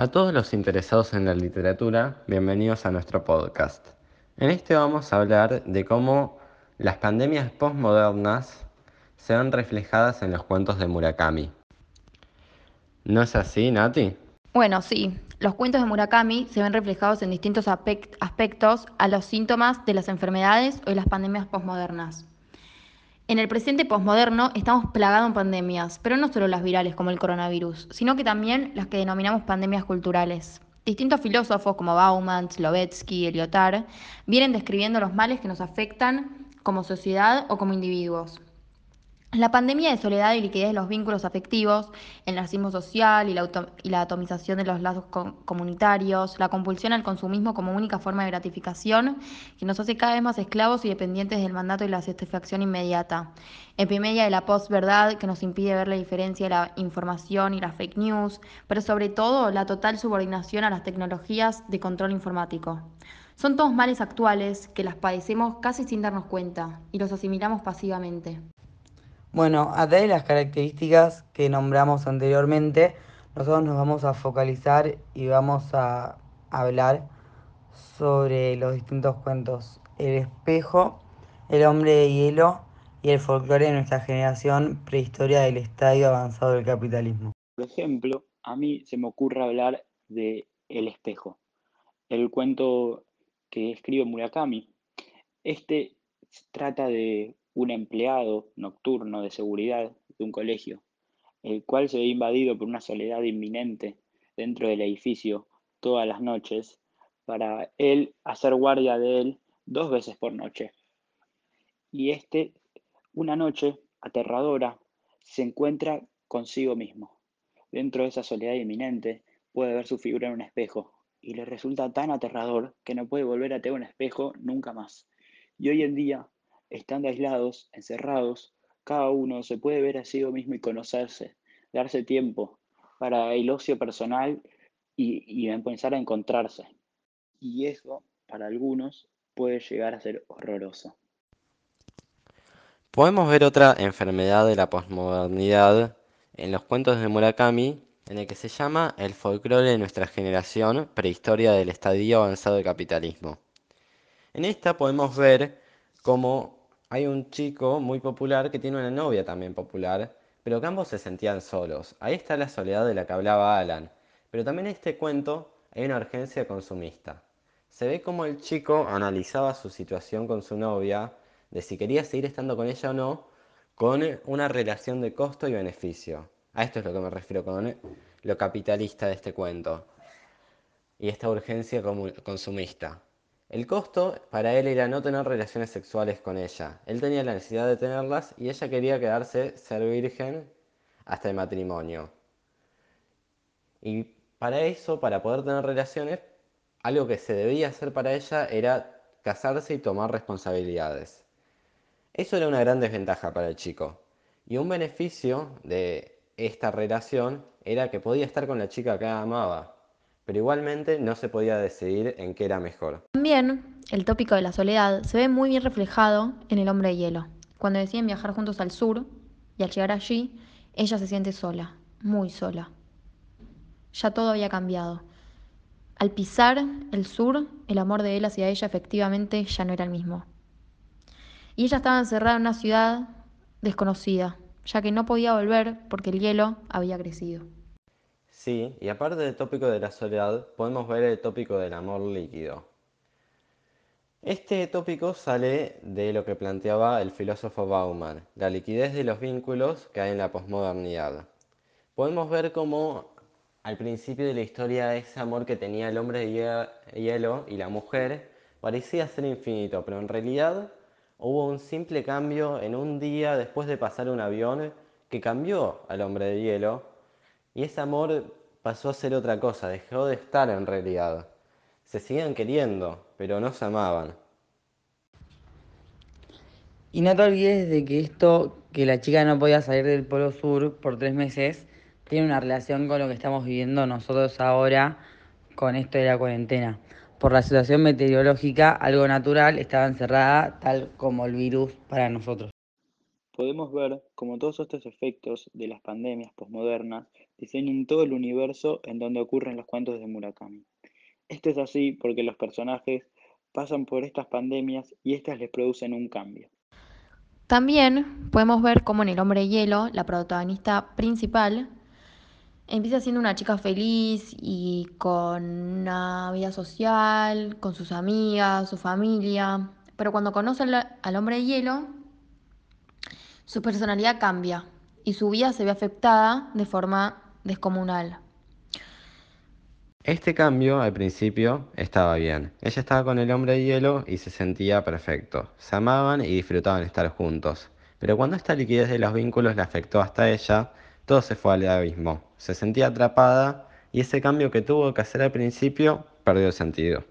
A todos los interesados en la literatura, bienvenidos a nuestro podcast. En este vamos a hablar de cómo las pandemias postmodernas se ven reflejadas en los cuentos de Murakami. ¿No es así, Nati? Bueno, sí. Los cuentos de Murakami se ven reflejados en distintos aspectos a los síntomas de las enfermedades o de las pandemias postmodernas. En el presente posmoderno estamos plagados en pandemias, pero no solo las virales como el coronavirus, sino que también las que denominamos pandemias culturales. Distintos filósofos como Bauman, Slovetsky, Lyotard vienen describiendo los males que nos afectan como sociedad o como individuos. La pandemia de soledad y liquidez de los vínculos afectivos, el narcisismo social y la, atomización de los lazos comunitarios, la compulsión al consumismo como única forma de gratificación, que nos hace cada vez más esclavos y dependientes del mandato y la satisfacción inmediata. Epimedia de la posverdad, que nos impide ver la diferencia de la información y la fake news, pero sobre todo la total subordinación a las tecnologías de control informático. Son todos males actuales que las padecemos casi sin darnos cuenta y los asimilamos pasivamente. Bueno, a través de las características que nombramos anteriormente, nosotros nos vamos a focalizar y vamos a hablar sobre los distintos cuentos. El espejo, el hombre de hielo y el folclore de nuestra generación, prehistoria del estadio avanzado del capitalismo. Por ejemplo, a mí se me ocurre hablar de El espejo, el cuento que escribe Murakami. Este trata de un empleado nocturno de seguridad de un colegio, el cual se ve invadido por una soledad inminente dentro del edificio todas las noches, para él hacer guardia de él dos veces por noche. Y este, una noche aterradora, se encuentra consigo mismo. Dentro de esa soledad inminente puede ver su figura en un espejo y le resulta tan aterrador que no puede volver a tener un espejo nunca más. Y hoy en día estando aislados, encerrados, cada uno se puede ver a sí mismo y conocerse, darse tiempo para el ocio personal y, empezar a encontrarse. Y eso, para algunos, puede llegar a ser horroroso. Podemos ver otra enfermedad de la posmodernidad en los cuentos de Murakami, en el que se llama el folclore de nuestra generación, prehistoria del estadio avanzado del capitalismo. En esta podemos ver cómo hay un chico muy popular que tiene una novia también popular, pero que ambos se sentían solos. Ahí está la soledad de la que hablaba Alan. Pero también en este cuento hay una urgencia consumista. Se ve como el chico analizaba su situación con su novia, de si quería seguir estando con ella o no, con una relación de costo y beneficio. A esto es lo que me refiero con lo capitalista de este cuento. Y esta urgencia consumista. El costo para él era no tener relaciones sexuales con ella. Él tenía la necesidad de tenerlas y ella quería quedarse ser virgen hasta el matrimonio. Y para eso, para poder tener relaciones, algo que se debía hacer para ella era casarse y tomar responsabilidades. Eso era una gran desventaja para el chico. Y un beneficio de esta relación era que podía estar con la chica que amaba, pero igualmente no se podía decidir en qué era mejor. También el tópico de la soledad se ve muy bien reflejado en El hombre de hielo. Cuando deciden viajar juntos al sur y al llegar allí, ella se siente sola, muy sola. Ya todo había cambiado. Al pisar el sur, el amor de él hacia ella efectivamente ya no era el mismo. Y ella estaba encerrada en una ciudad desconocida, ya que no podía volver porque el hielo había crecido. Sí, y aparte del tópico de la soledad, podemos ver el tópico del amor líquido. Este tópico sale de lo que planteaba el filósofo Bauman, la liquidez de los vínculos que hay en la posmodernidad. Podemos ver cómo al principio de la historia ese amor que tenía el hombre de hielo y la mujer parecía ser infinito, pero en realidad hubo un simple cambio en un día después de pasar un avión que cambió al hombre de hielo y ese amor pasó a ser otra cosa, dejó de estar en realidad. Se siguen queriendo, pero no se amaban. Y no te olvides de que esto, que la chica no podía salir del Polo Sur por tres meses, tiene una relación con lo que estamos viviendo nosotros ahora con esto de la cuarentena. Por la situación meteorológica, algo natural estaba encerrada tal como el virus para nosotros. Podemos ver cómo todos estos efectos de las pandemias posmodernas diseñan todo el universo en donde ocurren los cuentos de Murakami. Esto es así porque los personajes pasan por estas pandemias y estas les producen un cambio. También podemos ver cómo en El Hombre Hielo, la protagonista principal, empieza siendo una chica feliz y con una vida social, con sus amigas, su familia, pero cuando conoce al hombre de hielo, su personalidad cambia y su vida se ve afectada de forma descomunal. Este cambio al principio estaba bien. Ella estaba con el hombre de hielo y se sentía perfecto. Se amaban y disfrutaban estar juntos. Pero cuando esta liquidez de los vínculos le afectó hasta ella, todo se fue al abismo. Se sentía atrapada y ese cambio que tuvo que hacer al principio perdió sentido.